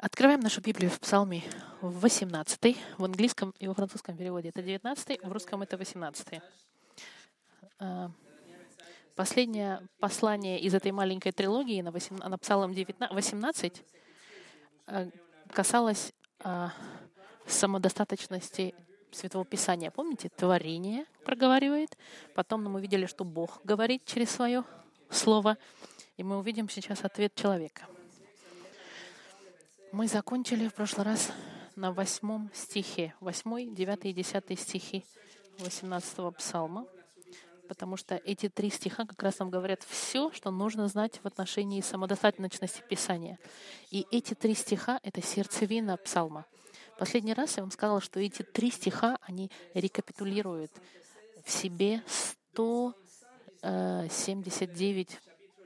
Открываем нашу Библию в Псалме 18, в английском и во французском переводе это 19, в русском это 18. А, последнее послание из этой маленькой трилогии на, 8, на Псалом 19, 18 а, касалось а, самодостаточности Святого Писания. Помните, творение проговаривает, потом мы увидели, что Бог говорит через свое слово, и мы увидим сейчас ответ человека — мы закончили в прошлый раз на восьмом стихе, восьмой, девятый и десятый стихи 18 псалма, потому что эти три стиха как раз нам говорят все, что нужно знать в отношении самодостаточности Писания. И эти три стиха — это сердцевина псалма. Последний раз я вам сказала, что эти три стиха, они рекапитулируют в себе 179 э,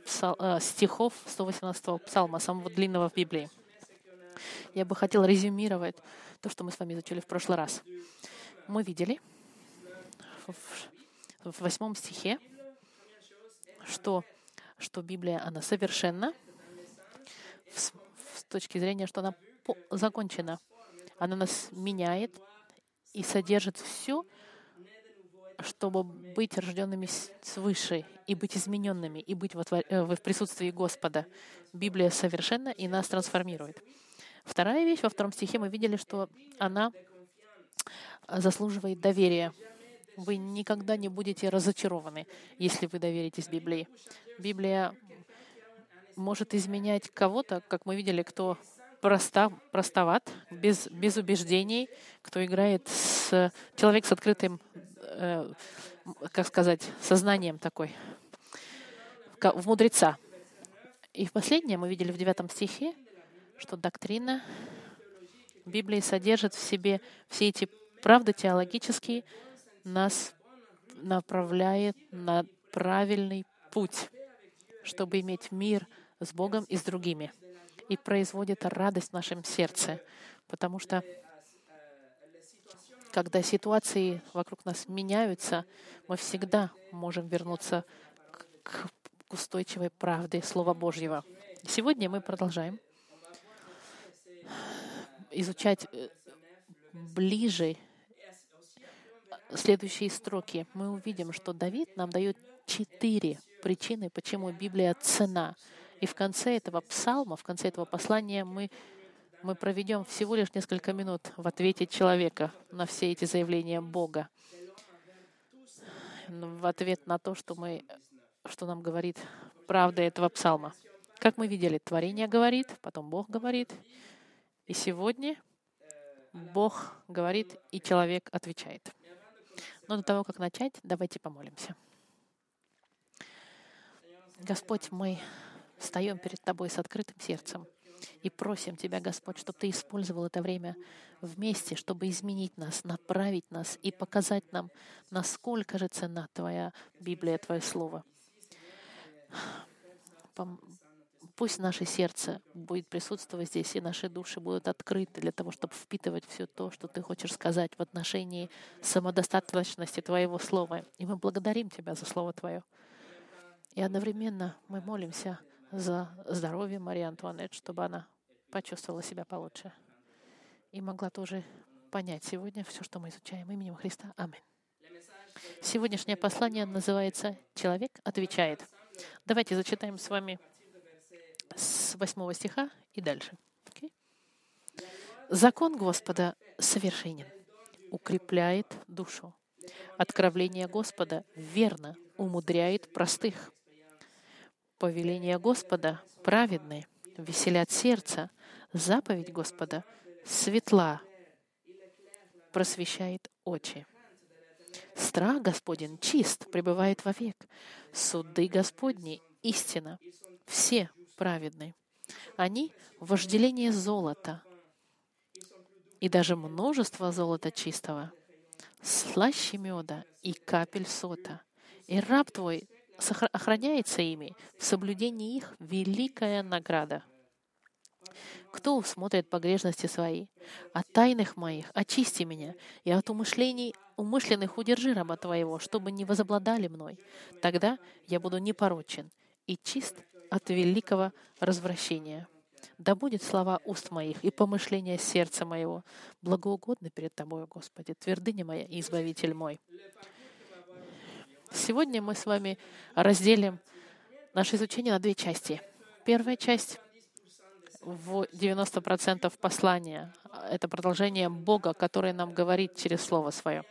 псал, э, стихов 118 псалма, самого длинного в Библии. Я бы хотел резюмировать то, что мы с вами изучили в прошлый раз. Мы видели в восьмом стихе, что, что Библия, она совершенна с, с точки зрения, что она по, закончена. Она нас меняет и содержит все, чтобы быть рожденными свыше и быть измененными, и быть э, в присутствии Господа. Библия совершенна и нас трансформирует. Вторая вещь, во втором стихе мы видели, что она заслуживает доверия. Вы никогда не будете разочарованы, если вы доверитесь Библии. Библия может изменять кого-то, как мы видели, кто проста, простоват, без, без убеждений, кто играет с... Человек с открытым, э, как сказать, сознанием такой, в мудреца. И в последнее мы видели в девятом стихе, что доктрина Библии содержит в себе все эти правды теологические, нас направляет на правильный путь, чтобы иметь мир с Богом и с другими. И производит радость в нашем сердце, потому что когда ситуации вокруг нас меняются, мы всегда можем вернуться к устойчивой правде Слова Божьего. Сегодня мы продолжаем изучать э, ближе следующие строки, мы увидим, что Давид нам дает четыре причины, почему Библия цена. И в конце этого псалма, в конце этого послания мы, мы проведем всего лишь несколько минут в ответе человека на все эти заявления Бога. В ответ на то, что, мы, что нам говорит правда этого псалма. Как мы видели, творение говорит, потом Бог говорит, и сегодня Бог говорит, и человек отвечает. Но до того, как начать, давайте помолимся. Господь, мы встаем перед Тобой с открытым сердцем и просим Тебя, Господь, чтобы Ты использовал это время вместе, чтобы изменить нас, направить нас и показать нам, насколько же цена Твоя Библия, Твое Слово. Пусть наше сердце будет присутствовать здесь, и наши души будут открыты для того, чтобы впитывать все то, что Ты хочешь сказать в отношении самодостаточности Твоего Слова. И мы благодарим Тебя за Слово Твое. И одновременно мы молимся за здоровье Марии Антуанет, чтобы она почувствовала себя получше и могла тоже понять сегодня все, что мы изучаем именем Христа. Аминь. Сегодняшнее послание называется «Человек отвечает». Давайте зачитаем с вами с 8 стиха и дальше. Okay? Закон Господа совершенен, укрепляет душу. Откровление Господа верно умудряет простых. Повеление Господа праведны, веселят сердце. Заповедь Господа светла, просвещает очи. Страх Господень чист, пребывает вовек. Суды Господни истина. Все праведны. Они — вожделение золота и даже множество золота чистого, слаще меда и капель сота. И раб твой охраняется ими, в соблюдении их великая награда. Кто усмотрит погрешности свои? От тайных моих очисти меня, и от умышлений умышленных удержи раба Твоего, чтобы не возобладали мной. Тогда я буду непорочен и чист от великого развращения. Да будет слова уст моих и помышления сердца моего благоугодны перед Тобою, Господи, твердыня моя и избавитель мой. Сегодня мы с вами разделим наше изучение на две части. Первая часть в 90% послания. Это продолжение Бога, который нам говорит через Слово Свое.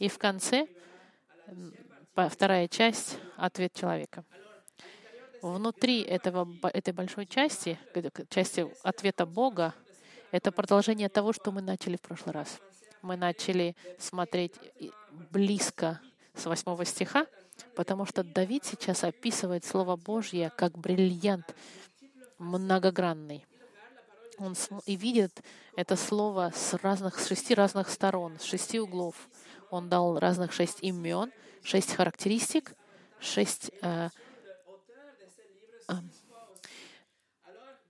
И в конце вторая часть — ответ человека. Внутри этого, этой большой части, части ответа Бога, это продолжение того, что мы начали в прошлый раз. Мы начали смотреть близко с 8 стиха, потому что Давид сейчас описывает Слово Божье как бриллиант многогранный. Он и видит это слово с разных, с шести разных сторон, с шести углов. Он дал разных шесть имен, шесть характеристик, шесть э,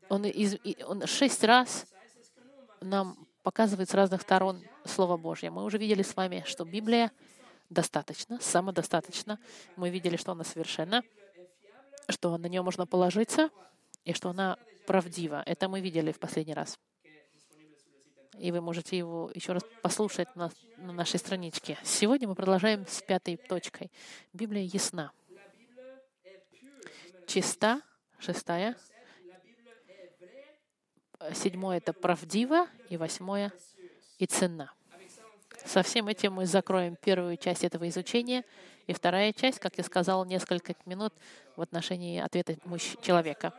он, из, он шесть раз нам показывает с разных сторон Слово Божье. Мы уже видели с вами, что Библия достаточно, самодостаточно. Мы видели, что она совершенна, что на нее можно положиться, и что она правдива. Это мы видели в последний раз. И вы можете его еще раз послушать на, на нашей страничке. Сегодня мы продолжаем с пятой точкой. Библия ясна. Чиста, шестая. Седьмое — это правдиво, и восьмое — и ценна. Со всем этим мы закроем первую часть этого изучения, и вторая часть, как я сказал, несколько минут в отношении ответа человека.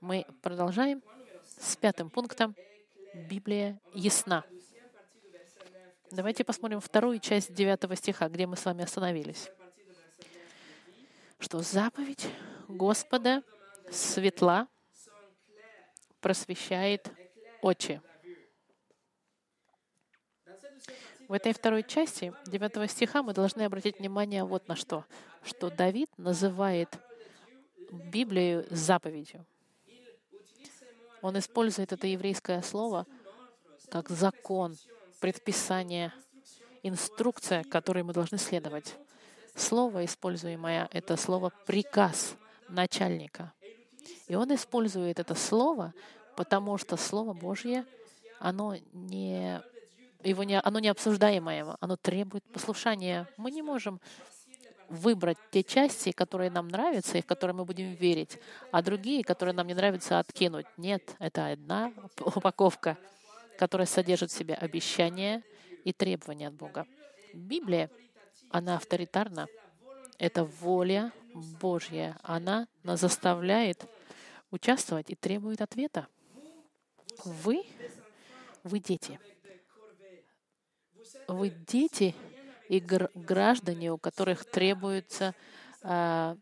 Мы продолжаем с пятым пунктом. Библия ясна. Давайте посмотрим вторую часть девятого стиха, где мы с вами остановились. Что заповедь Господа светла просвещает очи. В этой второй части 9 стиха мы должны обратить внимание вот на что. Что Давид называет Библию заповедью. Он использует это еврейское слово как закон, предписание, инструкция, которой мы должны следовать. Слово, используемое, это слово «приказ» начальника. И он использует это слово, потому что Слово Божье, оно не его не, оно не обсуждаемое, оно требует послушания. Мы не можем выбрать те части, которые нам нравятся и в которые мы будем верить, а другие, которые нам не нравятся, откинуть. Нет, это одна упаковка, которая содержит в себе обещания и требования от Бога. Библия, она авторитарна. Это воля Божья. Она нас заставляет участвовать и требует ответа. Вы, вы дети. Вы дети и граждане, у которых требуется, а,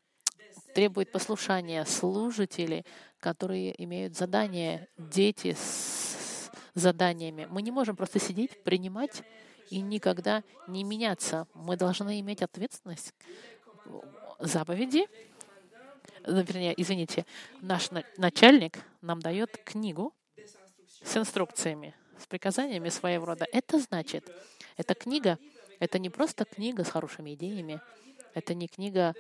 требует послушания, служители, которые имеют задания, дети с заданиями. Мы не можем просто сидеть, принимать и никогда не меняться. Мы должны иметь ответственность. Заповеди, ну, вернее, извините, наш начальник нам дает книгу с инструкциями, с приказаниями своего рода. Это значит, эта книга это не просто книга с хорошими идеями, это не книга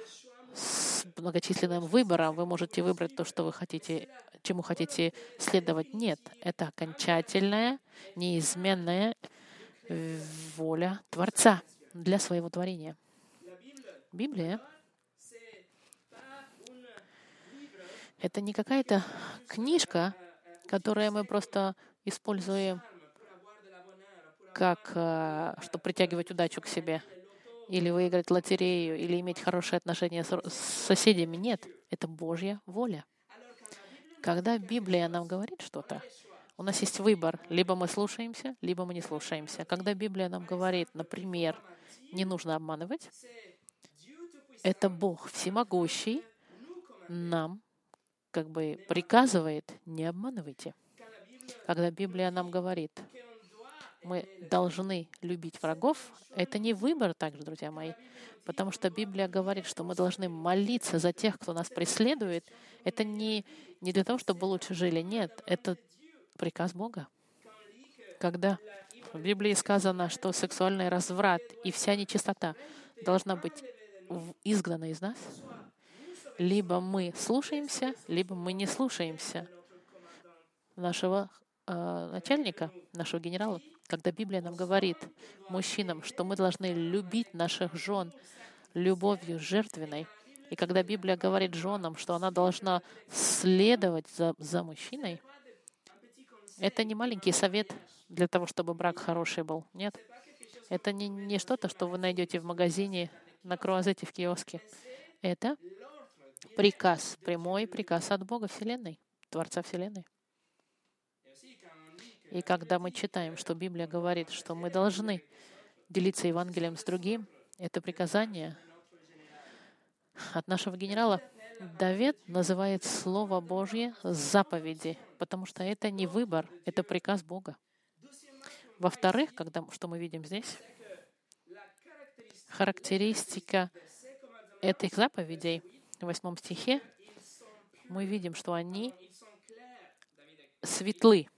с многочисленным выбором. Вы можете выбрать то, что вы хотите, чему хотите следовать. Нет, это окончательная, неизменная воля Творца для своего творения. Библия — это не какая-то книжка, которую мы просто используем как, э, чтобы притягивать удачу к себе, или выиграть лотерею, или иметь хорошие отношения с соседями. Нет, это Божья воля. Когда Библия нам говорит что-то, у нас есть выбор. Либо мы слушаемся, либо мы не слушаемся. Когда Библия нам говорит, например, не нужно обманывать, это Бог всемогущий нам как бы приказывает, не обманывайте. Когда Библия нам говорит, мы должны любить врагов, это не выбор также, друзья мои, потому что Библия говорит, что мы должны молиться за тех, кто нас преследует. Это не, не для того, чтобы лучше жили, нет, это приказ Бога. Когда в Библии сказано, что сексуальный разврат и вся нечистота должна быть изгнана из нас, либо мы слушаемся, либо мы не слушаемся. нашего э, начальника, нашего генерала, когда Библия нам говорит, мужчинам, что мы должны любить наших жен любовью жертвенной, и когда Библия говорит женам, что она должна следовать за, за мужчиной, это не маленький совет для того, чтобы брак хороший был. Нет. Это не, не что-то, что вы найдете в магазине на круазете в киоске. Это приказ, прямой приказ от Бога Вселенной, Творца Вселенной. И когда мы читаем, что Библия говорит, что мы должны делиться Евангелием с другим, это приказание от нашего генерала. Давид называет Слово Божье заповеди, потому что это не выбор, это приказ Бога. Во-вторых, когда, что мы видим здесь, характеристика этих заповедей в восьмом стихе, мы видим, что они светлы.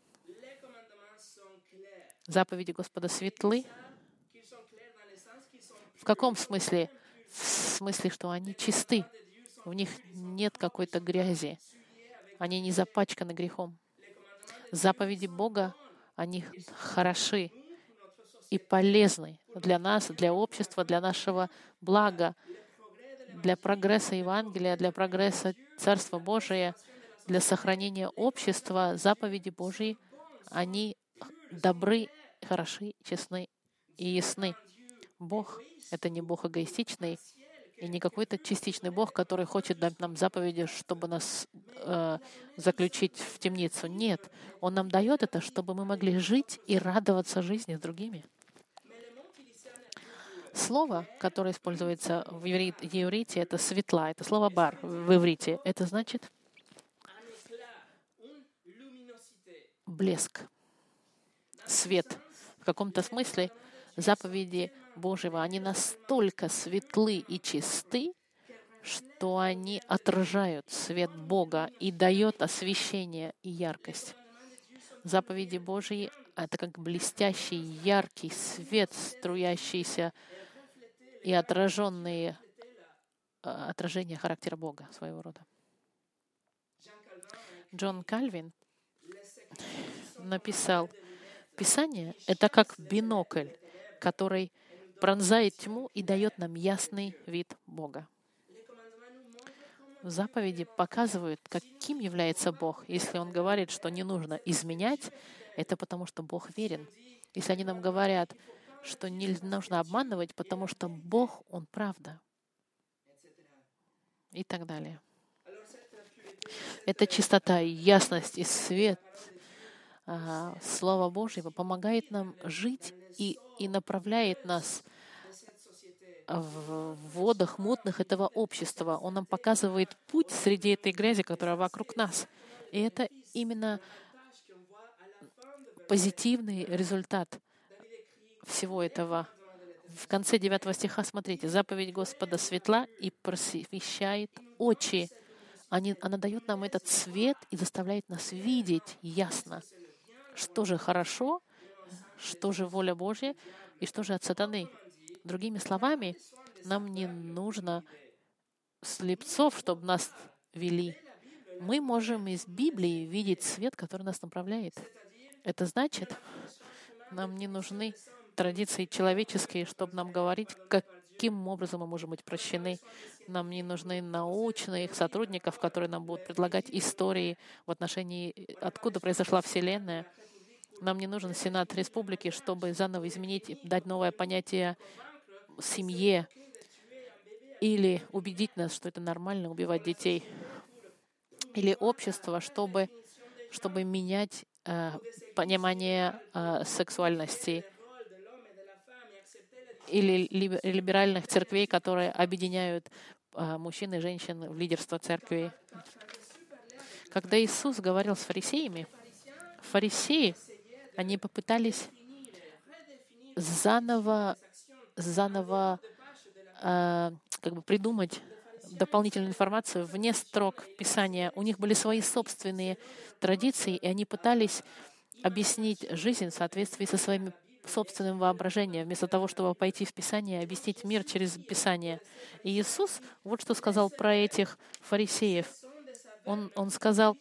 Заповеди Господа светлы. В каком смысле? В смысле, что они чисты. В них нет какой-то грязи. Они не запачканы грехом. Заповеди Бога, они хороши и полезны для нас, для общества, для нашего блага, для прогресса Евангелия, для прогресса Царства Божия, для сохранения общества, заповеди Божьи, они добры, хороши, честны и ясны. Бог — это не Бог эгоистичный, и не какой-то частичный Бог, который хочет дать нам заповеди, чтобы нас э, заключить в темницу. Нет, Он нам дает это, чтобы мы могли жить и радоваться жизни с другими. Слово, которое используется в иврите, это светла, это слово бар в иврите. Это значит блеск, свет. В каком-то смысле заповеди Божьего, они настолько светлы и чисты, что они отражают свет Бога и дает освещение и яркость. Заповеди Божьи — это как блестящий, яркий свет, струящийся и отраженные э, отражения характера Бога своего рода. Джон Кальвин написал, Писание — это как бинокль, который пронзает тьму и дает нам ясный вид Бога. Заповеди показывают, каким является Бог. Если Он говорит, что не нужно изменять, это потому, что Бог верен. Если они нам говорят, что не нужно обманывать, потому что Бог, Он правда. И так далее. Это чистота, ясность и свет а, Слова Божьего помогает нам жить и, и направляет нас в водах мутных этого общества. Он нам показывает путь среди этой грязи, которая вокруг нас. И это именно позитивный результат всего этого. В конце 9 стиха, смотрите, заповедь Господа светла и просвещает очи. Они, она дает нам этот свет и заставляет нас видеть ясно, что же хорошо, что же воля Божья и что же от сатаны. Другими словами, нам не нужно слепцов, чтобы нас вели. Мы можем из Библии видеть свет, который нас направляет. Это значит, нам не нужны традиции человеческие, чтобы нам говорить, каким образом мы можем быть прощены. Нам не нужны научных сотрудников, которые нам будут предлагать истории в отношении, откуда произошла Вселенная. Нам не нужен Сенат Республики, чтобы заново изменить, дать новое понятие семье или убедить нас, что это нормально убивать детей. Или общество, чтобы, чтобы менять понимание э, сексуальности или либеральных церквей, которые объединяют э, мужчин и женщин в лидерство церкви. Когда Иисус говорил с фарисеями, фарисеи они попытались заново, заново э, как бы придумать дополнительную информацию вне строк Писания. У них были свои собственные традиции, и они пытались объяснить жизнь в соответствии со своим собственным воображением, вместо того, чтобы пойти в Писание и объяснить мир через Писание. И Иисус вот что сказал про этих фарисеев. Он, он сказал,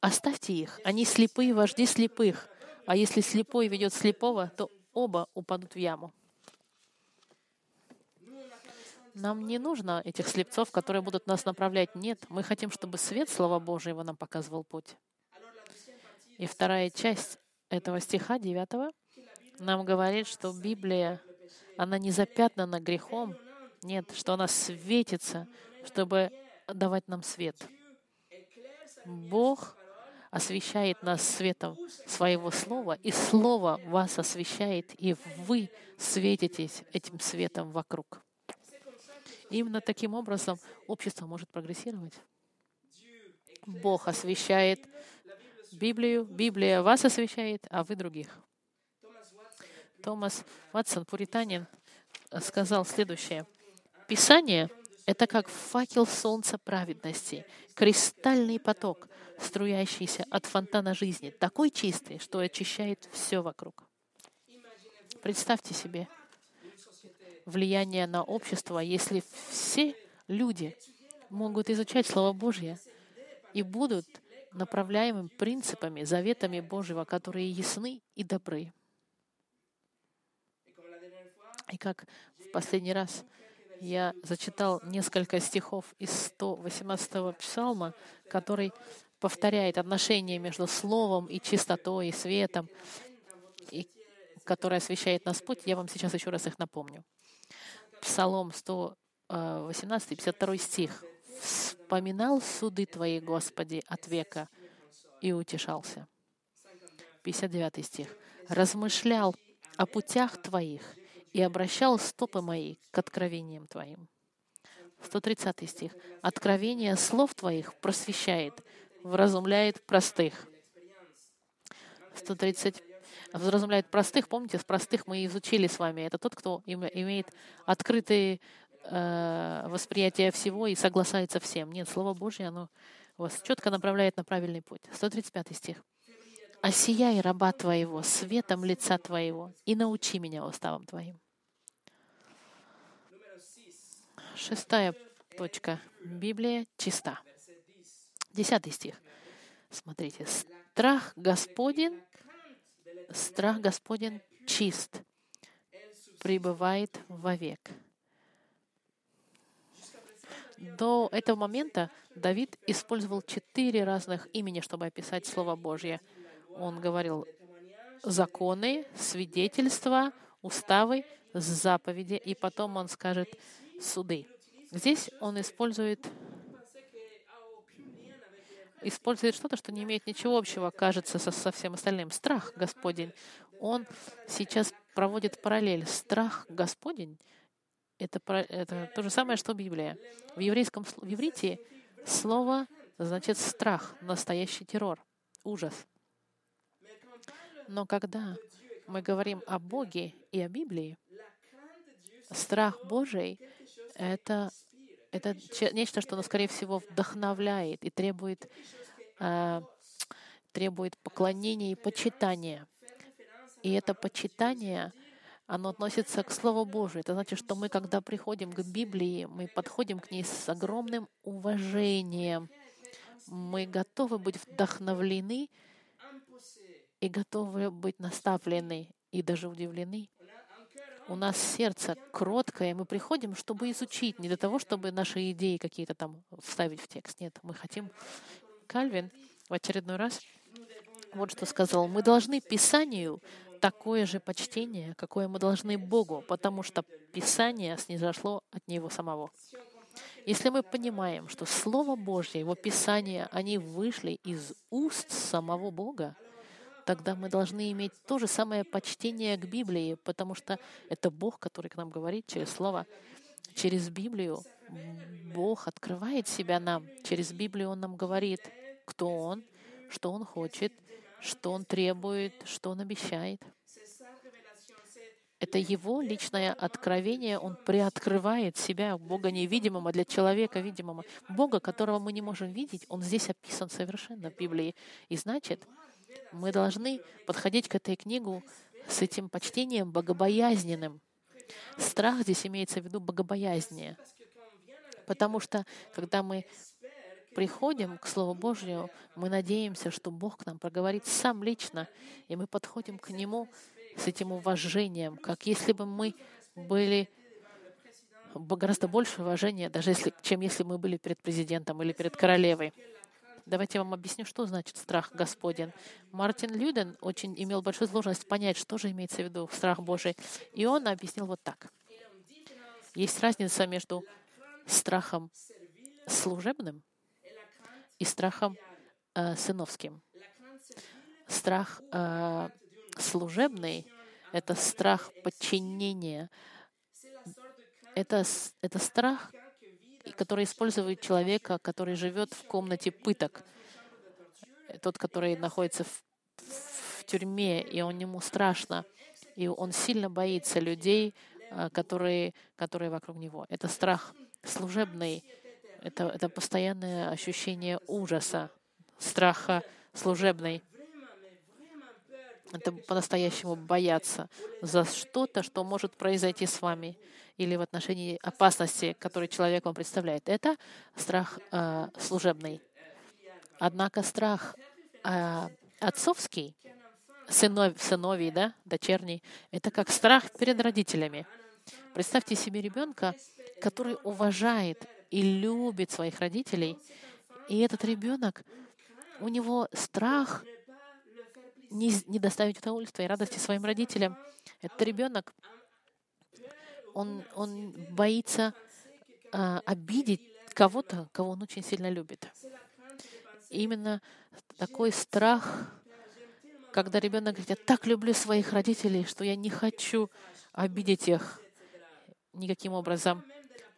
Оставьте их. Они слепые вожди слепых. А если слепой ведет слепого, то оба упадут в яму. Нам не нужно этих слепцов, которые будут нас направлять. Нет, мы хотим, чтобы свет Слова Божьего нам показывал путь. И вторая часть этого стиха, 9, нам говорит, что Библия, она не запятнана грехом, нет, что она светится, чтобы давать нам свет. Бог освещает нас светом своего слова, и слово вас освещает, и вы светитесь этим светом вокруг. Именно таким образом общество может прогрессировать. Бог освещает Библию, Библия вас освещает, а вы других. Томас Ватсон, пуританин, сказал следующее. Писание — это как факел солнца праведности, кристальный поток, струящийся от фонтана жизни, такой чистый, что очищает все вокруг. Представьте себе, влияние на общество, если все люди могут изучать Слово Божье и будут направляемым принципами, заветами Божьего, которые ясны и добры. И как в последний раз я зачитал несколько стихов из 118-го псалма, который повторяет отношения между Словом и чистотой, и светом, и который освещает нас путь, я вам сейчас еще раз их напомню. Псалом 118, 52 стих. «Вспоминал суды Твои, Господи, от века, и утешался». 59 стих. «Размышлял о путях Твоих и обращал стопы мои к откровениям Твоим». 130 стих. «Откровение слов Твоих просвещает, вразумляет простых». 130 вразумляет простых. Помните, с простых мы изучили с вами. Это тот, кто имеет открытые э, восприятие всего и соглашается всем. Нет, Слово Божье, оно вас четко направляет на правильный путь. 135 стих. «Осияй раба Твоего светом лица Твоего и научи меня уставам Твоим». Шестая точка. Библия чиста. Десятый стих. Смотрите. «Страх Господень страх Господень чист, пребывает вовек. До этого момента Давид использовал четыре разных имени, чтобы описать Слово Божье. Он говорил законы, свидетельства, уставы, заповеди, и потом он скажет суды. Здесь он использует использует что-то, что не имеет ничего общего, кажется, со, со всем остальным. Страх Господень. Он сейчас проводит параллель. Страх Господень — это, это то же самое, что Библия. В еврейском в иврите слово значит страх, настоящий террор, ужас. Но когда мы говорим о Боге и о Библии, страх Божий — это это нечто, что, ну, скорее всего, вдохновляет и требует, э, требует поклонения и почитания. И это почитание, оно относится к Слову Божию. Это значит, что мы, когда приходим к Библии, мы подходим к ней с огромным уважением. Мы готовы быть вдохновлены и готовы быть наставлены и даже удивлены у нас сердце кроткое, мы приходим, чтобы изучить, не для того, чтобы наши идеи какие-то там вставить в текст. Нет, мы хотим... Кальвин в очередной раз вот что сказал. Мы должны Писанию такое же почтение, какое мы должны Богу, потому что Писание снизошло от Него самого. Если мы понимаем, что Слово Божье, Его Писание, они вышли из уст самого Бога, тогда мы должны иметь то же самое почтение к Библии, потому что это Бог, который к нам говорит через Слово, через Библию. Бог открывает себя нам. Через Библию Он нам говорит, кто Он, что Он хочет, что Он требует, что Он обещает. Это Его личное откровение, Он приоткрывает себя, Бога невидимого для человека видимого. Бога, которого мы не можем видеть, Он здесь описан совершенно в Библии. И значит, мы должны подходить к этой книгу с этим почтением богобоязненным. Страх здесь имеется в виду богобоязнение. Потому что, когда мы приходим к Слову Божьему, мы надеемся, что Бог к нам проговорит сам лично, и мы подходим к Нему с этим уважением, как если бы мы были гораздо больше уважения, даже если, чем если мы были перед президентом или перед королевой. Давайте я вам объясню, что значит страх Господен. Мартин Люден очень имел большую сложность понять, что же имеется в виду страх Божий. И он объяснил вот так. Есть разница между страхом служебным и страхом э, сыновским. Страх э, служебный — это страх подчинения. Это, это страх, который использует человека, который живет в комнате пыток. Тот, который находится в, в тюрьме, и он ему страшно. И он сильно боится людей, э, которые, которые вокруг него. Это страх служебный, это, это постоянное ощущение ужаса, страха служебной. Это по-настоящему бояться за что-то, что может произойти с вами или в отношении опасности, которую человек вам представляет. Это страх э, служебный. Однако страх э, отцовский, сынов, сыновий, да, дочерний, это как страх перед родителями. Представьте себе ребенка, который уважает и любит своих родителей. И этот ребенок, у него страх не, не доставить удовольствия и радости своим родителям. Этот ребенок, он, он боится а, обидеть кого-то, кого он очень сильно любит. Именно такой страх, когда ребенок говорит, я так люблю своих родителей, что я не хочу обидеть их никаким образом.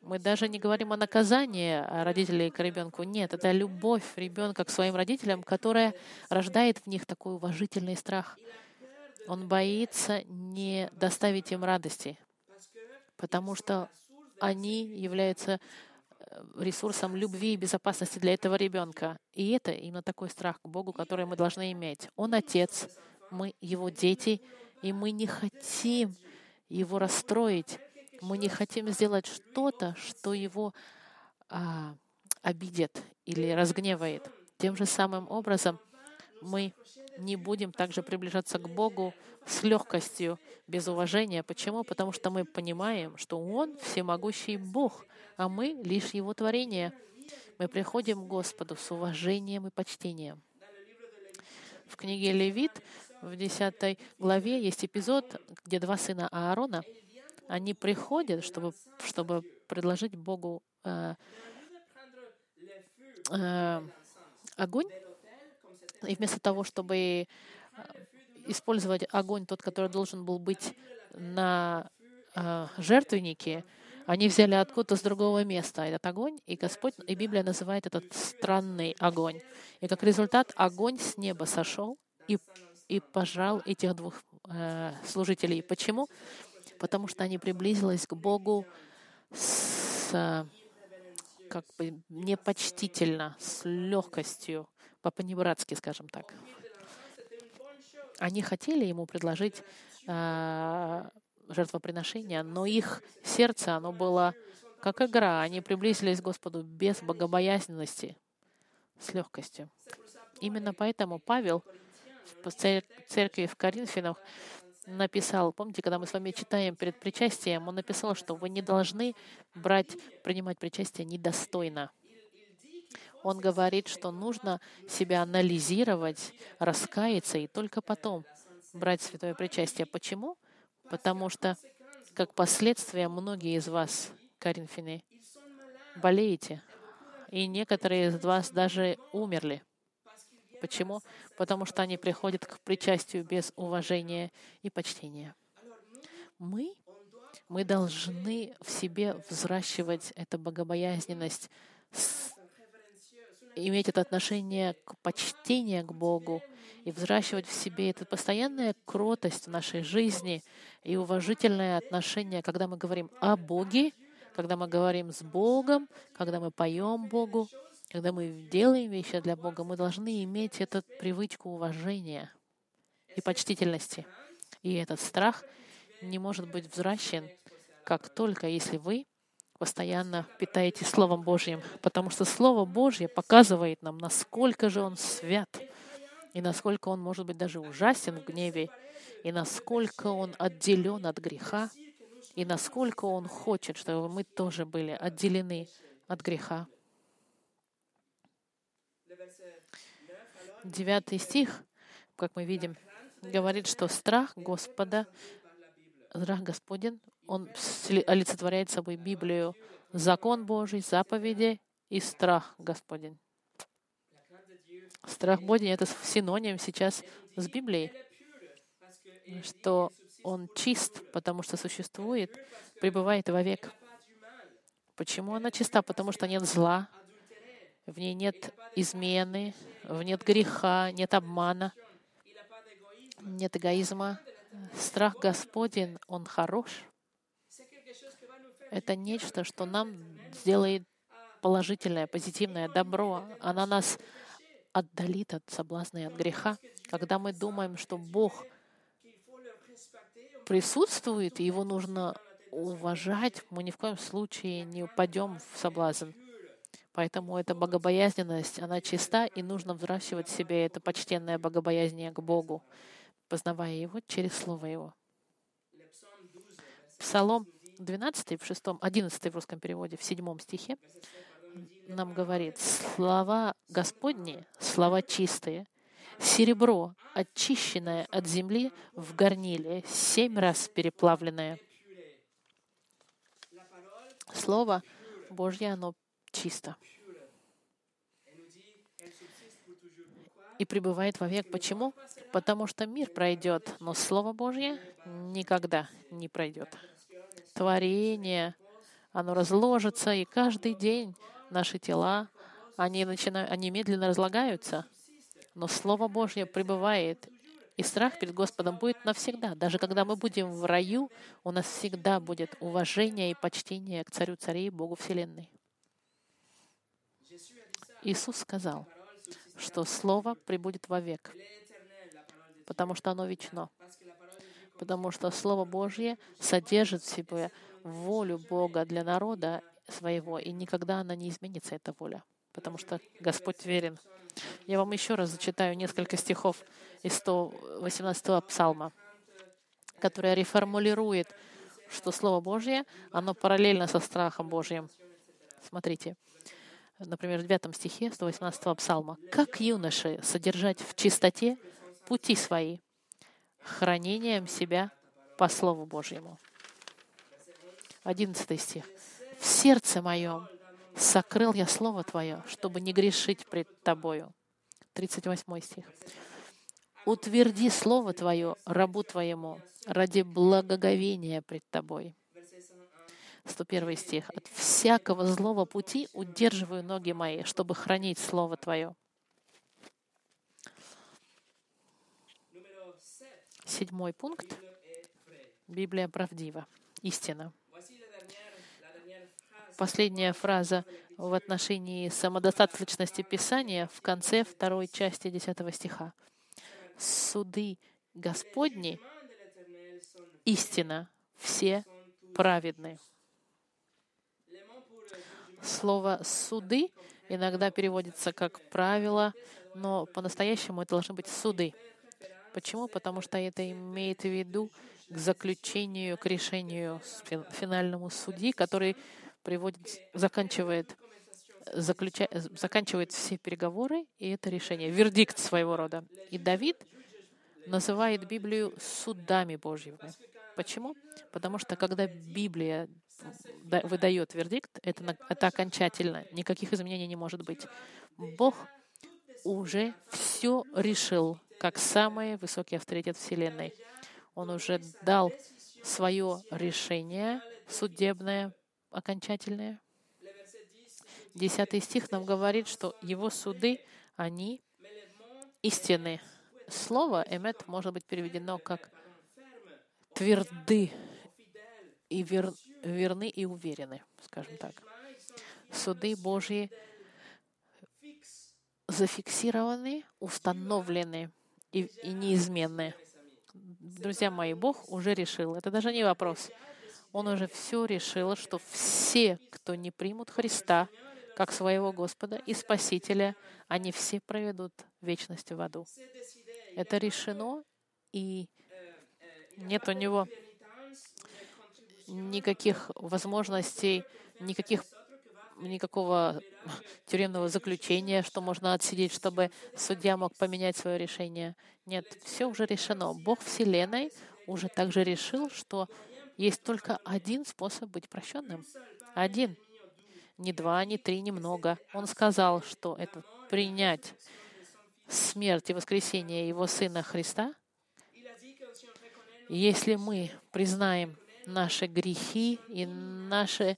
Мы даже не говорим о наказании родителей к ребенку. Нет, это любовь ребенка к своим родителям, которая рождает в них такой уважительный страх. Он боится не доставить им радости, потому что они являются э, ресурсом любви и безопасности для этого ребенка. И это именно такой страх к Богу, который мы должны иметь. Он отец, мы его дети, и мы не хотим его расстроить мы не хотим сделать что-то, что его а, обидит или разгневает. Тем же самым образом мы не будем также приближаться к Богу с легкостью, без уважения. Почему? Потому что мы понимаем, что Он всемогущий Бог, а мы лишь Его творение. Мы приходим к Господу с уважением и почтением. В книге Левит в 10 главе есть эпизод, где два сына Аарона — они приходят, чтобы, чтобы предложить Богу э, э, огонь, и вместо того, чтобы э, использовать огонь, тот, который должен был быть на э, жертвеннике, они взяли откуда-то с другого места этот огонь, и Господь, и Библия называет этот странный огонь. И как результат огонь с неба сошел и, и пожал этих двух э, служителей. Почему? потому что они приблизились к Богу с как бы непочтительно, с легкостью, по-понебратски, скажем так. Они хотели ему предложить э, жертвоприношение, но их сердце, оно было как игра. Они приблизились к Господу без богобоязненности, с легкостью. Именно поэтому Павел в церкви в Коринфянах написал, помните, когда мы с вами читаем перед причастием, он написал, что вы не должны брать, принимать причастие недостойно. Он говорит, что нужно себя анализировать, раскаяться и только потом брать святое причастие. Почему? Потому что, как последствия, многие из вас, Коринфяне, болеете, и некоторые из вас даже умерли. Почему? Потому что они приходят к причастию без уважения и почтения. Мы, мы должны в себе взращивать эту богобоязненность, иметь это отношение к почтению к Богу и взращивать в себе эту постоянная кротость в нашей жизни и уважительное отношение, когда мы говорим о Боге, когда мы говорим с Богом, когда мы поем Богу, когда мы делаем вещи для Бога, мы должны иметь эту привычку уважения и почтительности. И этот страх не может быть взращен, как только если вы постоянно питаетесь Словом Божьим, потому что Слово Божье показывает нам, насколько же Он свят, и насколько Он может быть даже ужасен в гневе, и насколько Он отделен от греха, и насколько Он хочет, чтобы мы тоже были отделены от греха. Девятый стих, как мы видим, говорит, что страх Господа, страх Господен, он олицетворяет собой Библию, закон Божий, заповеди и страх Господень. Страх Божий — это синоним сейчас с Библией, что он чист, потому что существует, пребывает вовек. Почему она чиста? Потому что нет зла, в ней нет измены, в нет греха, нет обмана, нет эгоизма. Страх Господень, Он хорош. Это нечто, что нам сделает положительное, позитивное добро. Она нас отдалит от соблазна и от греха. Когда мы думаем, что Бог присутствует, и Его нужно уважать, мы ни в коем случае не упадем в соблазн. Поэтому эта богобоязненность, она чиста, и нужно взращивать в себе это почтенное богобоязнение к Богу, познавая Его через Слово Его. Псалом 12 в 6, 11 в русском переводе, в 7 стихе нам говорит, «Слова Господни, слова чистые, серебро, очищенное от земли в горниле, семь раз переплавленное». Слово Божье, оно чисто. И пребывает вовек. Почему? Потому что мир пройдет, но Слово Божье никогда не пройдет. Творение, оно разложится, и каждый день наши тела, они, начинают, они медленно разлагаются, но Слово Божье пребывает, и страх перед Господом будет навсегда. Даже когда мы будем в раю, у нас всегда будет уважение и почтение к Царю Царей, Богу Вселенной. Иисус сказал, что Слово прибудет вовек, потому что оно вечно, потому что Слово Божье содержит в себе волю Бога для народа своего, и никогда она не изменится, эта воля, потому что Господь верен. Я вам еще раз зачитаю несколько стихов из 118-го псалма, которая реформулирует, что Слово Божье, оно параллельно со страхом Божьим. Смотрите например, в 9 стихе 118 псалма, «Как юноши содержать в чистоте пути свои, хранением себя по Слову Божьему». 11 стих. «В сердце моем сокрыл я Слово Твое, чтобы не грешить пред Тобою». 38 стих. «Утверди Слово Твое рабу Твоему ради благоговения пред Тобой». 101 стих. «От всякого злого пути удерживаю ноги мои, чтобы хранить Слово Твое». Седьмой пункт. Библия правдива. Истина. Последняя фраза в отношении самодостаточности Писания в конце второй части 10 стиха. «Суды Господни — истина, все праведны». Слово «суды» иногда переводится как «правило», но по-настоящему это должны быть суды. Почему? Потому что это имеет в виду к заключению, к решению финальному судьи, который приводит, заканчивает, заключа, заканчивает все переговоры, и это решение, вердикт своего рода. И Давид называет Библию судами Божьими. Почему? Потому что когда Библия выдает вердикт, это, это окончательно, никаких изменений не может быть. Бог уже все решил, как самый высокий авторитет Вселенной. Он уже дал свое решение судебное, окончательное. Десятый стих нам говорит, что его суды, они истинны. Слово «эмет» может быть переведено как «тверды» и вер, верны и уверены, скажем так. Суды Божьи зафиксированы, установлены и, и неизменны. Друзья мои, Бог уже решил. Это даже не вопрос. Он уже все решил, что все, кто не примут Христа как своего Господа и Спасителя, они все проведут вечность в аду. Это решено, и нет у него никаких возможностей, никаких никакого тюремного заключения, что можно отсидеть, чтобы судья мог поменять свое решение. Нет, все уже решено. Бог Вселенной уже также решил, что есть только один способ быть прощенным. Один. Не два, не три, не много. Он сказал, что это принять смерть и воскресение Его Сына Христа. Если мы признаем наши грехи и наше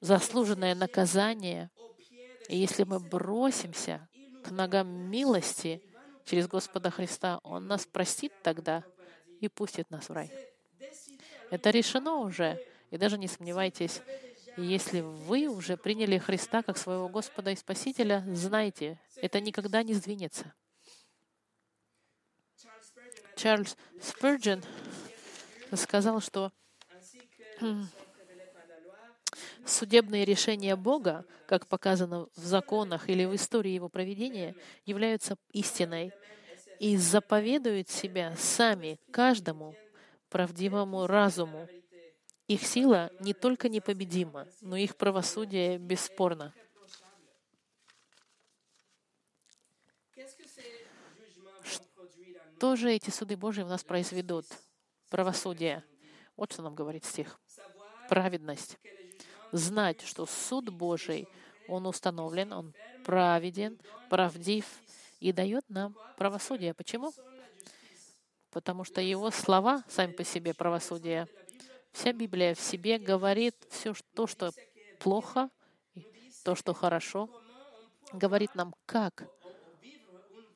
заслуженное наказание, и если мы бросимся к ногам милости через Господа Христа, Он нас простит тогда и пустит нас в рай. Это решено уже. И даже не сомневайтесь, если вы уже приняли Христа как своего Господа и Спасителя, знайте, это никогда не сдвинется. Чарльз Спurgeon сказал, что судебные решения Бога, как показано в законах или в истории Его проведения, являются истиной и заповедуют себя сами каждому правдивому разуму. Их сила не только непобедима, но их правосудие бесспорно. Что же эти суды Божьи в нас произведут? Правосудие. Вот что нам говорит стих. Праведность. Знать, что суд Божий, он установлен, он праведен, правдив и дает нам правосудие. Почему? Потому что его слова сами по себе правосудие. Вся Библия в себе говорит все то, что плохо, то, что хорошо, говорит нам, как,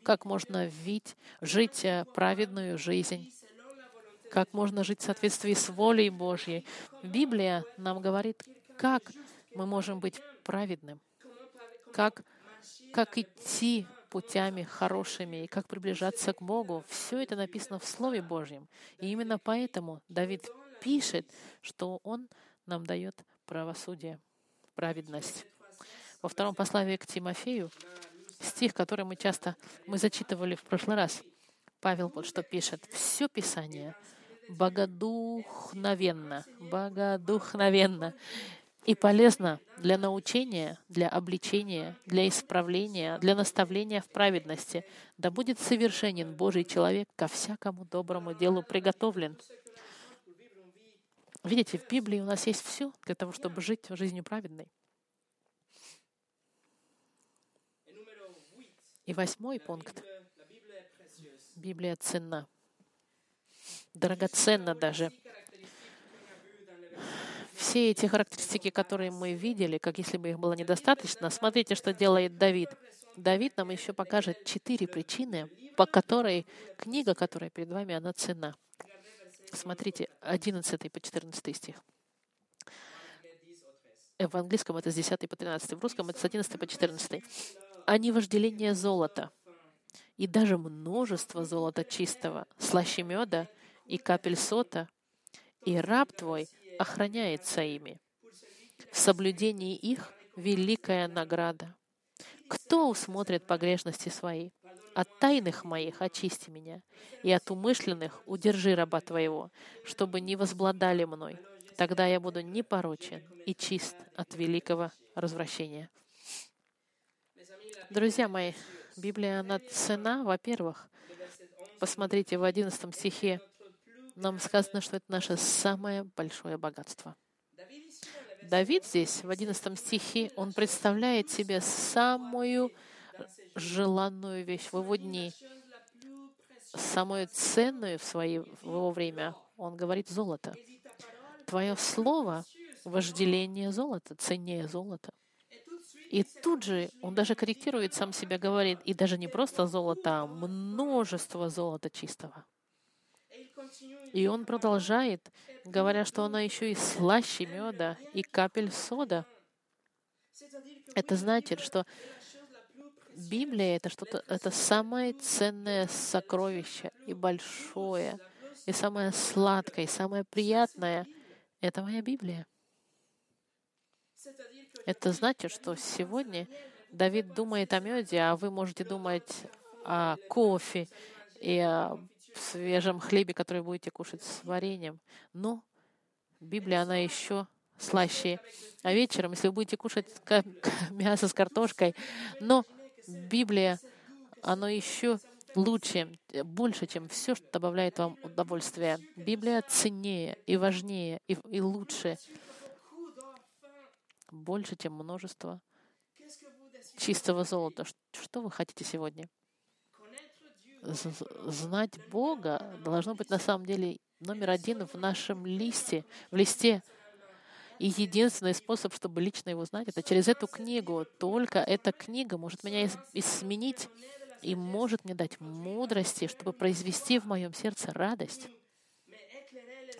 как можно вить, жить э, праведную жизнь, как можно жить в соответствии с волей Божьей. Библия нам говорит, как мы можем быть праведным, как, как идти путями хорошими и как приближаться к Богу. Все это написано в Слове Божьем. И именно поэтому Давид пишет, что Он нам дает правосудие, праведность. Во втором послании к Тимофею, стих, который мы часто мы зачитывали в прошлый раз, Павел вот что пишет. Все Писание богодухновенно, богодухновенно и полезно для научения, для обличения, для исправления, для наставления в праведности. Да будет совершенен Божий человек ко всякому доброму делу приготовлен. Видите, в Библии у нас есть все для того, чтобы жить жизнью праведной. И восьмой пункт. Библия ценна. Драгоценна даже. Все эти характеристики, которые мы видели, как если бы их было недостаточно, смотрите, что делает Давид. Давид нам еще покажет четыре причины, по которой книга, которая перед вами, она ценна. Смотрите, 11 по 14 стих. В английском это с 10 по 13, в русском это с 11 по 14. Они вожделение золота и даже множество золота чистого, слаще меда и капель сота, и раб твой охраняется ими. В соблюдении их великая награда. Кто усмотрит погрешности свои? От тайных моих очисти меня, и от умышленных удержи раба Твоего, чтобы не возбладали мной. Тогда я буду непорочен и чист от великого развращения. Друзья мои, Библия, она цена, во-первых. Посмотрите, в 11 стихе нам сказано, что это наше самое большое богатство. Давид здесь, в 11 стихе, он представляет себе самую желанную вещь в его дни, самую ценную в, свои, в его время. Он говорит золото. Твое слово — вожделение золота, ценнее золота. И тут же он даже корректирует сам себя, говорит, и даже не просто золото, а множество золота чистого. И он продолжает, говоря, что она еще и слаще меда и капель сода. Это значит, что Библия — это что-то, это самое ценное сокровище и большое, и самое сладкое, и самое приятное. Это моя Библия. Это значит, что сегодня Давид думает о меде, а вы можете думать о кофе и о свежем хлебе, который будете кушать с вареньем. Но Библия, она еще слаще. А вечером, если вы будете кушать мясо с картошкой, но Библия, оно еще лучше, больше, чем все, что добавляет вам удовольствие. Библия ценнее и важнее и, и лучше, больше, чем множество чистого золота. Что вы хотите сегодня? Знать Бога должно быть на самом деле номер один в нашем листе, в листе. И единственный способ, чтобы лично его знать, это через эту книгу. Только эта книга может меня изменить и может мне дать мудрости, чтобы произвести в моем сердце радость,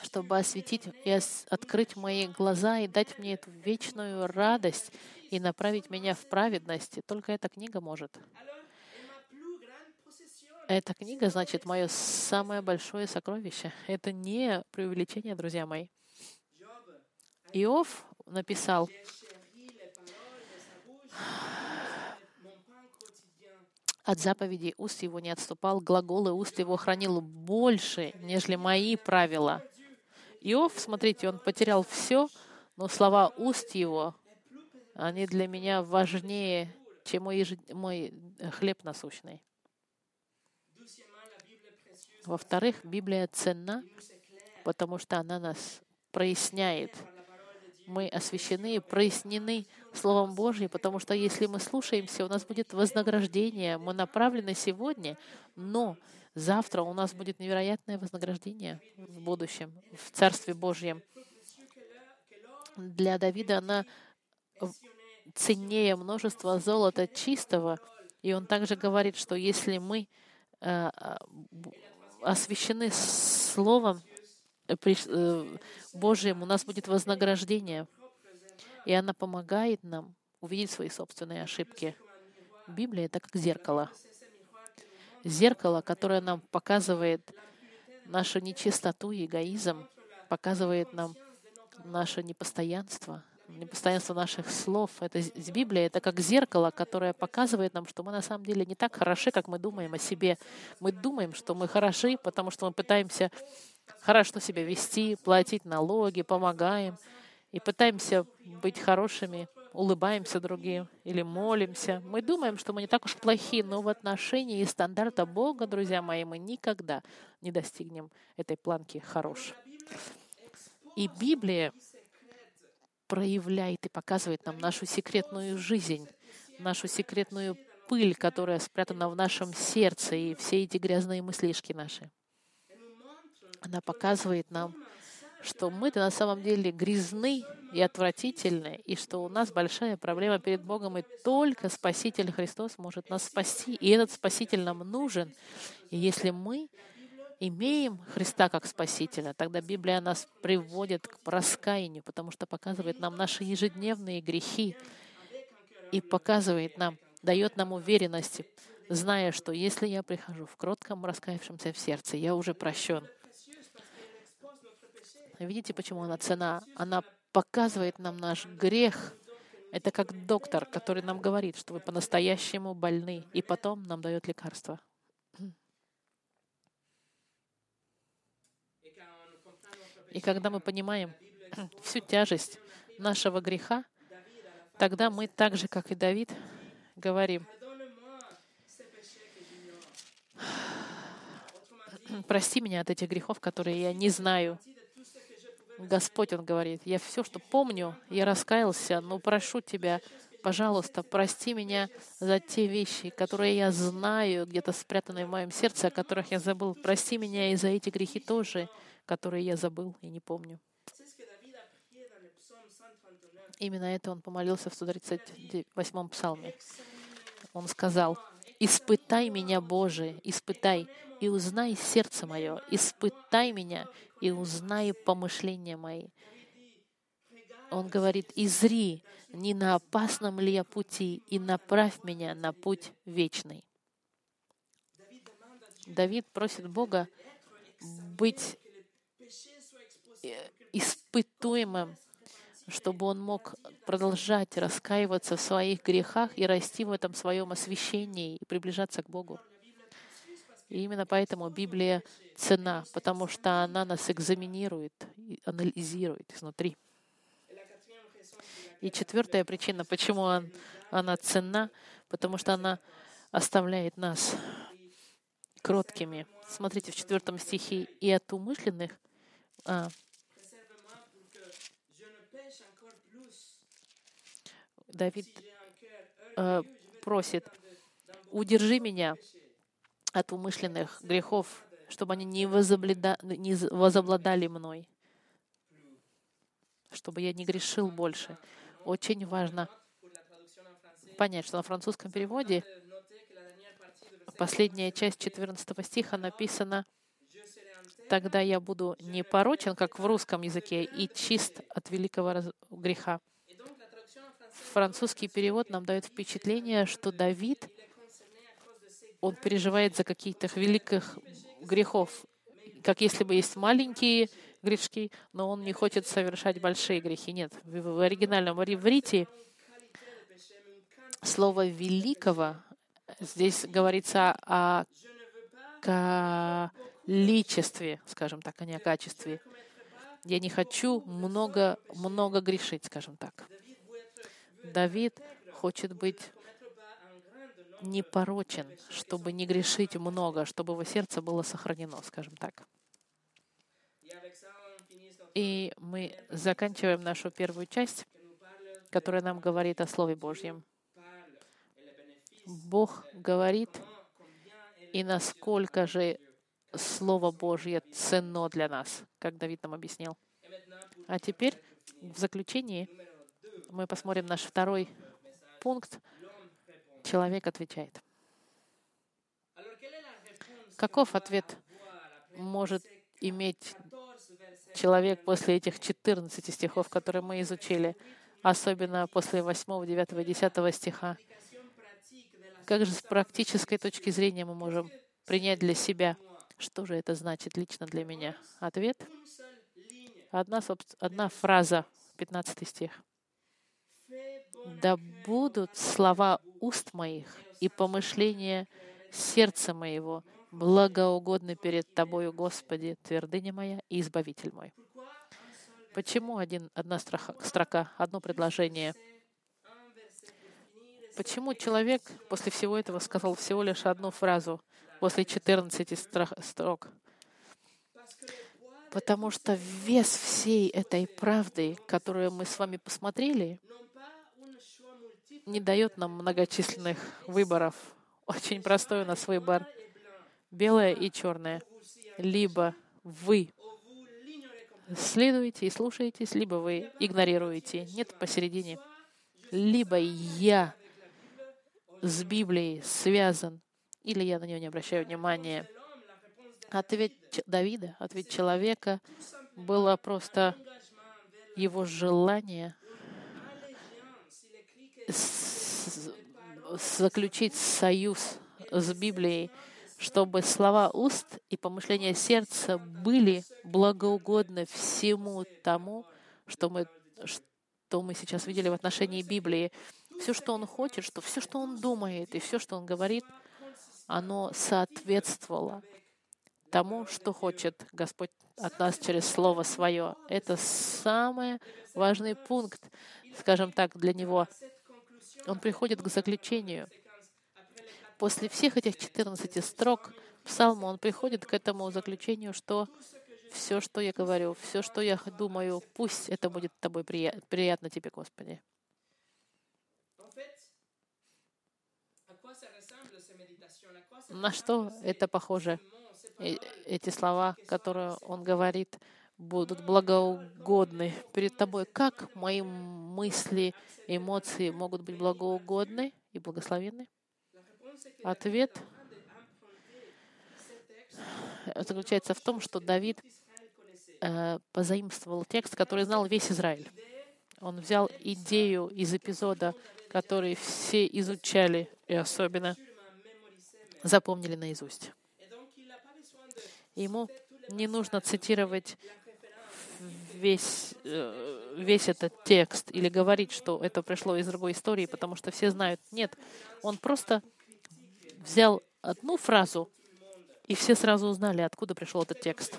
чтобы осветить и открыть мои глаза и дать мне эту вечную радость и направить меня в праведность. Только эта книга может. Эта книга, значит, мое самое большое сокровище. Это не преувеличение, друзья мои. Иов написал, от заповедей уст его не отступал, глаголы уст его хранил больше, нежели мои правила. Иов, смотрите, он потерял все, но слова уст его, они для меня важнее, чем мой, мой хлеб насущный. Во-вторых, Библия ценна, потому что она нас проясняет мы освящены прояснены Словом Божьим, потому что если мы слушаемся, у нас будет вознаграждение. Мы направлены сегодня, но завтра у нас будет невероятное вознаграждение в будущем, в Царстве Божьем. Для Давида она ценнее множества золота чистого. И он также говорит, что если мы э, освящены Словом, Э, Божьим у нас будет вознаграждение. И она помогает нам увидеть свои собственные ошибки. Библия — это как зеркало. Зеркало, которое нам показывает нашу нечистоту и эгоизм, показывает нам наше непостоянство, непостоянство наших слов. Это Библия — это как зеркало, которое показывает нам, что мы на самом деле не так хороши, как мы думаем о себе. Мы думаем, что мы хороши, потому что мы пытаемся хорошо себя вести, платить налоги, помогаем и пытаемся быть хорошими, улыбаемся другим или молимся. Мы думаем, что мы не так уж плохи, но в отношении стандарта Бога, друзья мои, мы никогда не достигнем этой планки хорош. И Библия проявляет и показывает нам нашу секретную жизнь, нашу секретную пыль, которая спрятана в нашем сердце, и все эти грязные мыслишки наши. Она показывает нам, что мы-то на самом деле грязны и отвратительны, и что у нас большая проблема перед Богом, и только Спаситель Христос может нас спасти. И этот Спаситель нам нужен. И если мы имеем Христа как Спасителя, тогда Библия нас приводит к раскаянию, потому что показывает нам наши ежедневные грехи и показывает нам, дает нам уверенности, зная, что если я прихожу в кротком, раскаявшемся в сердце, я уже прощен. Видите, почему она цена? Она показывает нам наш грех. Это как доктор, который нам говорит, что вы по-настоящему больны, и потом нам дает лекарство. И когда мы понимаем всю тяжесть нашего греха, тогда мы так же, как и Давид, говорим, прости меня от этих грехов, которые я не знаю. Господь, Он говорит, я все, что помню, я раскаялся, но прошу Тебя, пожалуйста, прости меня за те вещи, которые я знаю, где-то спрятанные в моем сердце, о которых я забыл. Прости меня и за эти грехи тоже, которые я забыл и не помню. Именно это он помолился в 138-м псалме. Он сказал, «Испытай меня, Боже, испытай, и узнай сердце мое, испытай меня и узнай помышления мои. Он говорит, «Изри, не на опасном ли я пути, и направь меня на путь вечный». Давид просит Бога быть, испытуемым, чтобы он мог продолжать раскаиваться в своих грехах и расти в этом своем освящении и приближаться к Богу. И именно поэтому Библия цена, потому что она нас экзаменирует, анализирует изнутри. И четвертая причина, почему он, она ценна, потому что она оставляет нас кроткими. Смотрите в четвертом стихе. «И от умышленных а, Давид а, просит, удержи меня от умышленных грехов, чтобы они не, не возобладали мной, чтобы я не грешил больше. Очень важно понять, что на французском переводе последняя часть 14 стиха написана «Тогда я буду непорочен, как в русском языке, и чист от великого греха». Французский перевод нам дает впечатление, что Давид, он переживает за каких-то великих грехов, как если бы есть маленькие грешки, но он не хочет совершать большие грехи. Нет, в оригинальном иврите слово «великого» здесь говорится о количестве, скажем так, а не о качестве. Я не хочу много, много грешить, скажем так. Давид хочет быть непорочен, чтобы не грешить много, чтобы его сердце было сохранено, скажем так. И мы заканчиваем нашу первую часть, которая нам говорит о Слове Божьем. Бог говорит, и насколько же Слово Божье ценно для нас, как Давид нам объяснил. А теперь, в заключении, мы посмотрим наш второй пункт. Человек отвечает. Каков ответ может иметь человек после этих 14 стихов, которые мы изучили, особенно после 8, 9 и 10 стиха? Как же с практической точки зрения мы можем принять для себя, что же это значит лично для меня? Ответ — одна, одна фраза, 15 стих. «Да будут слова уст моих и помышления сердца моего благоугодны перед Тобою, Господи, твердыня моя и Избавитель мой». Почему один, одна строка, строка, одно предложение — Почему человек после всего этого сказал всего лишь одну фразу после 14 строк? Потому что вес всей этой правды, которую мы с вами посмотрели, не дает нам многочисленных выборов. Очень простой у нас выбор. Белое и черное. Либо вы следуете и слушаетесь, либо вы игнорируете. Нет посередине. Либо я с Библией связан, или я на него не обращаю внимания. Ответ Давида, ответ человека было просто его желание заключить союз с Библией, чтобы слова уст и помышления сердца были благоугодны всему тому, что мы, что мы сейчас видели в отношении Библии все, что он хочет, что все, что он думает, и все, что он говорит, оно соответствовало тому, что хочет Господь от нас через Слово Свое. Это самый важный пункт, скажем так, для него. Он приходит к заключению. После всех этих 14 строк псалма он приходит к этому заключению, что все, что я говорю, все, что я думаю, пусть это будет тобой приятно тебе, Господи. На что это похоже? Эти слова, которые он говорит, будут благоугодны перед тобой. Как мои мысли, эмоции могут быть благоугодны и благословенны? Ответ заключается в том, что Давид э, позаимствовал текст, который знал весь Израиль. Он взял идею из эпизода, который все изучали, и особенно запомнили наизусть. Ему не нужно цитировать весь, э, весь этот текст или говорить, что это пришло из другой истории, потому что все знают. Нет, он просто взял одну фразу, и все сразу узнали, откуда пришел этот текст.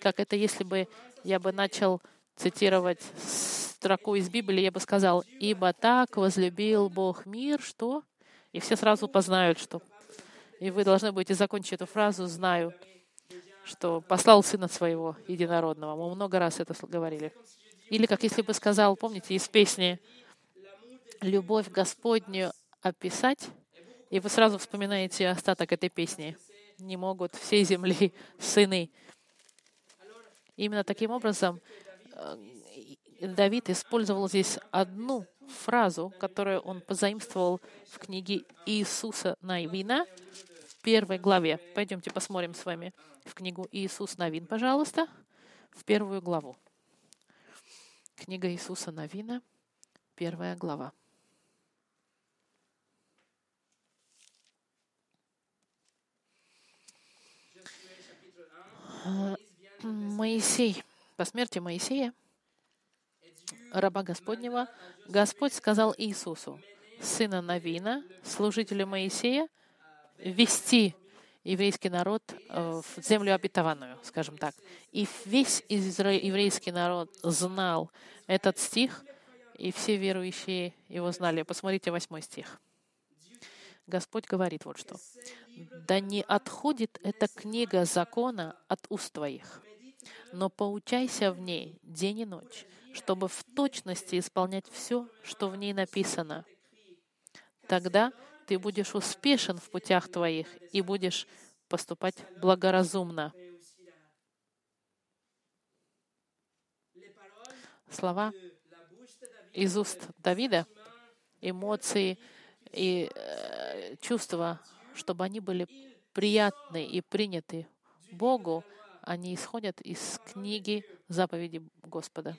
Как это, если бы я бы начал цитировать строку из Библии, я бы сказал, «Ибо так возлюбил Бог мир, что...» И все сразу познают, что... И вы должны будете закончить эту фразу «знаю», что послал Сына Своего Единородного. Мы много раз это говорили. Или как если бы сказал, помните, из песни «Любовь Господню описать», и вы сразу вспоминаете остаток этой песни. «Не могут всей земли сыны». Именно таким образом э, Давид использовал здесь одну фразу, которую он позаимствовал в книге Иисуса Навина в первой главе. Пойдемте посмотрим с вами в книгу Иисус Новин, пожалуйста, в первую главу. Книга Иисуса Новина, первая глава. Моисей, по смерти Моисея, раба Господнего, Господь сказал Иисусу, сына Навина, служителя Моисея, вести еврейский народ э, в землю обетованную, скажем так. И весь еврейский народ знал этот стих, и все верующие его знали. Посмотрите восьмой стих. Господь говорит вот что. «Да не отходит эта книга закона от уст твоих, но поучайся в ней день и ночь, чтобы в точности исполнять все, что в ней написано. Тогда ты будешь успешен в путях твоих и будешь поступать благоразумно. Слова из уст Давида, эмоции и э, чувства, чтобы они были приятны и приняты Богу, они исходят из книги заповеди Господа.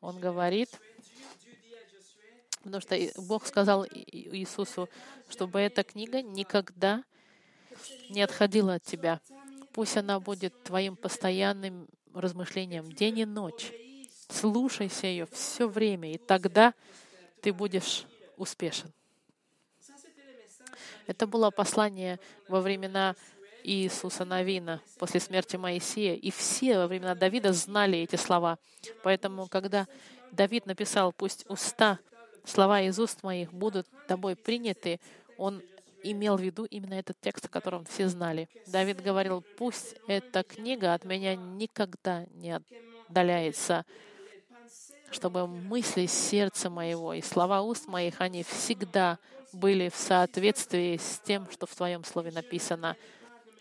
Он говорит, потому что Бог сказал Иисусу, чтобы эта книга никогда не отходила от тебя. Пусть она будет твоим постоянным размышлением день и ночь. Слушайся ее все время, и тогда ты будешь успешен. Это было послание во времена Иисуса Навина после смерти Моисея. И все во времена Давида знали эти слова. Поэтому, когда Давид написал, пусть уста, слова из уст моих будут тобой приняты, он имел в виду именно этот текст, о котором все знали. Давид говорил, пусть эта книга от меня никогда не отдаляется, чтобы мысли сердца моего и слова уст моих, они всегда были в соответствии с тем, что в Твоем Слове написано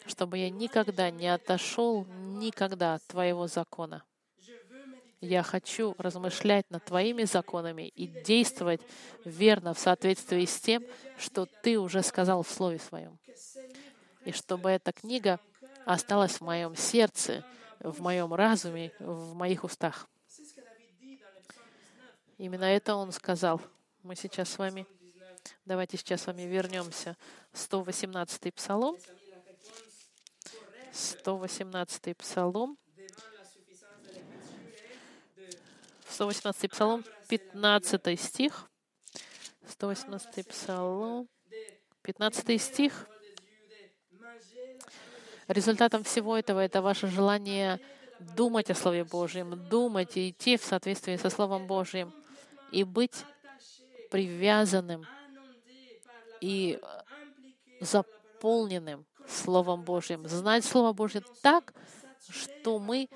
чтобы я никогда не отошел никогда от Твоего закона. Я хочу размышлять над Твоими законами и действовать верно в соответствии с тем, что Ты уже сказал в Слове Своем. И чтобы эта книга осталась в моем сердце, в моем разуме, в моих устах. Именно это он сказал. Мы сейчас с вами, давайте сейчас с вами вернемся. 118-й псалом. 118 псалом. 118 псалом, 15 стих. 118 псалом, 15 стих. Результатом всего этого это ваше желание думать о Слове Божьем, думать и идти в соответствии со Словом Божьим и быть привязанным и заполненным Словом Божьим, знать Слово Божье так, что мы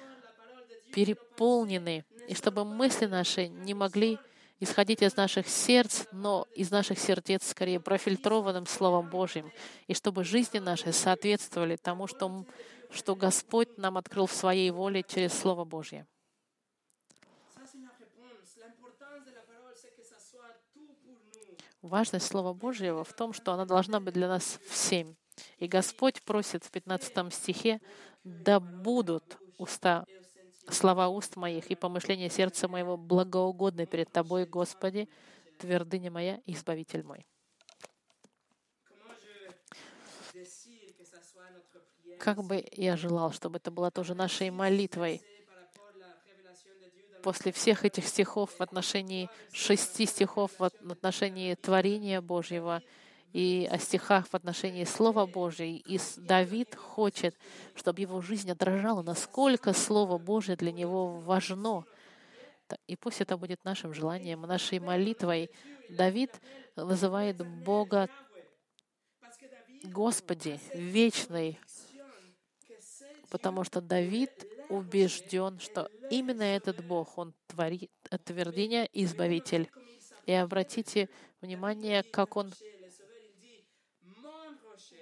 переполнены, и чтобы мысли наши не могли исходить из наших сердц, но из наших сердец скорее профильтрованным Словом Божьим, и чтобы жизни наши соответствовали тому, что, что Господь нам открыл в Своей воле через Слово Божье. Важность Слова Божьего в том, что она должна быть для нас всем. И Господь просит в 15 стихе, «Да будут уста, слова уст моих и помышления сердца моего благоугодны перед Тобой, Господи, твердыня моя и избавитель мой». Как бы я желал, чтобы это было тоже нашей молитвой после всех этих стихов в отношении шести стихов в отношении творения Божьего и о стихах в отношении Слова Божьего. И Давид хочет, чтобы его жизнь отражала, насколько Слово Божье для него важно. И пусть это будет нашим желанием, нашей молитвой. Давид называет Бога Господи, вечный, потому что Давид убежден, что именно этот Бог, Он творит твердыня Избавитель. И обратите внимание, как Он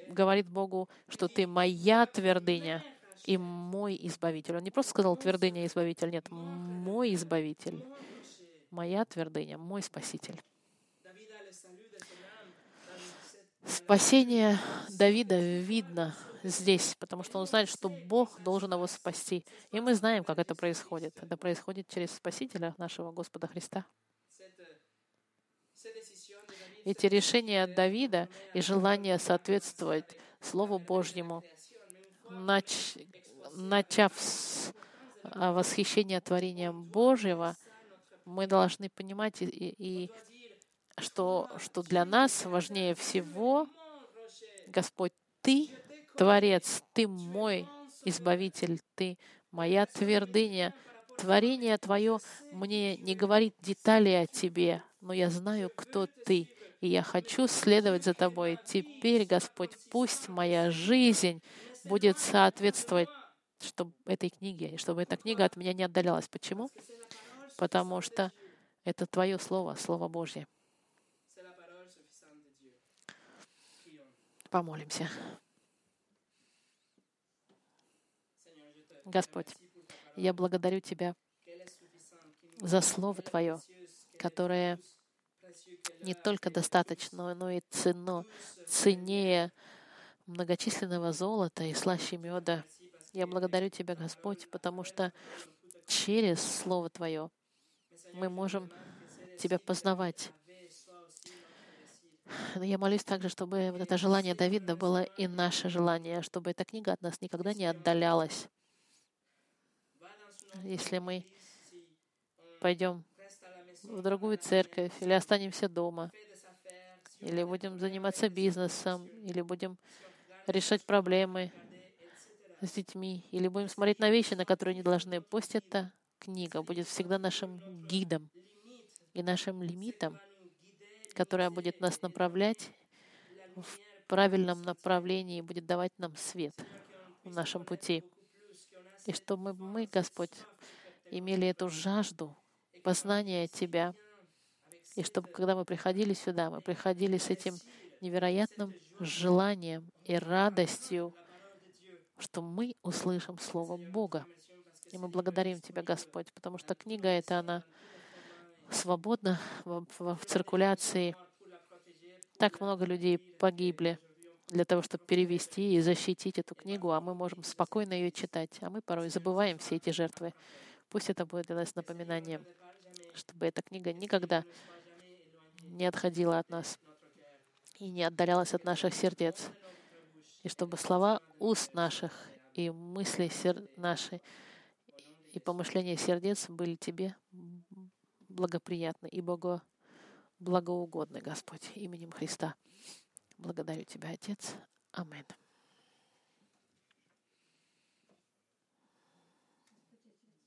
говорит Богу, что ты моя твердыня и мой избавитель. Он не просто сказал твердыня избавитель, нет, мой избавитель, моя твердыня, мой спаситель. Спасение Давида видно здесь, потому что он знает, что Бог должен его спасти. И мы знаем, как это происходит. Это происходит через Спасителя нашего Господа Христа. Эти решения Давида и желание соответствовать Слову Божьему, нач... начав с а, восхищения творением Божьего, мы должны понимать, и, и, что, что для нас важнее всего, Господь, Ты Творец, Ты мой Избавитель, Ты моя твердыня. Творение Твое мне не говорит детали о Тебе, но я знаю, кто Ты, и я хочу следовать за Тобой. Теперь, Господь, пусть моя жизнь будет соответствовать чтобы этой книге, и чтобы эта книга от меня не отдалялась. Почему? Потому что это Твое Слово, Слово Божье. Помолимся. Господь, я благодарю Тебя за Слово Твое, которое не только достаточно, но и ценно, ценнее многочисленного золота и слаще меда. Я благодарю Тебя, Господь, потому что через Слово Твое мы можем Тебя познавать. Я молюсь также, чтобы вот это желание Давида было и наше желание, чтобы эта книга от нас никогда не отдалялась. Если мы пойдем в другую церковь, или останемся дома, или будем заниматься бизнесом, или будем решать проблемы с детьми, или будем смотреть на вещи, на которые не должны. Пусть эта книга будет всегда нашим гидом и нашим лимитом, которая будет нас направлять в правильном направлении и будет давать нам свет в нашем пути. И чтобы мы, Господь, имели эту жажду познания Тебя. И чтобы, когда мы приходили сюда, мы приходили с этим невероятным желанием и радостью, что мы услышим Слово Бога. И мы благодарим Тебя, Господь, потому что книга эта, она свободна в, в, в циркуляции. Так много людей погибли для того, чтобы перевести и защитить эту книгу, а мы можем спокойно ее читать. А мы порой забываем все эти жертвы. Пусть это будет для нас напоминанием чтобы эта книга никогда не отходила от нас и не отдалялась от наших сердец, и чтобы слова уст наших и мысли сер... наши и помышления сердец были Тебе благоприятны и Богу благоугодны, Господь, именем Христа. Благодарю Тебя, Отец. Аминь.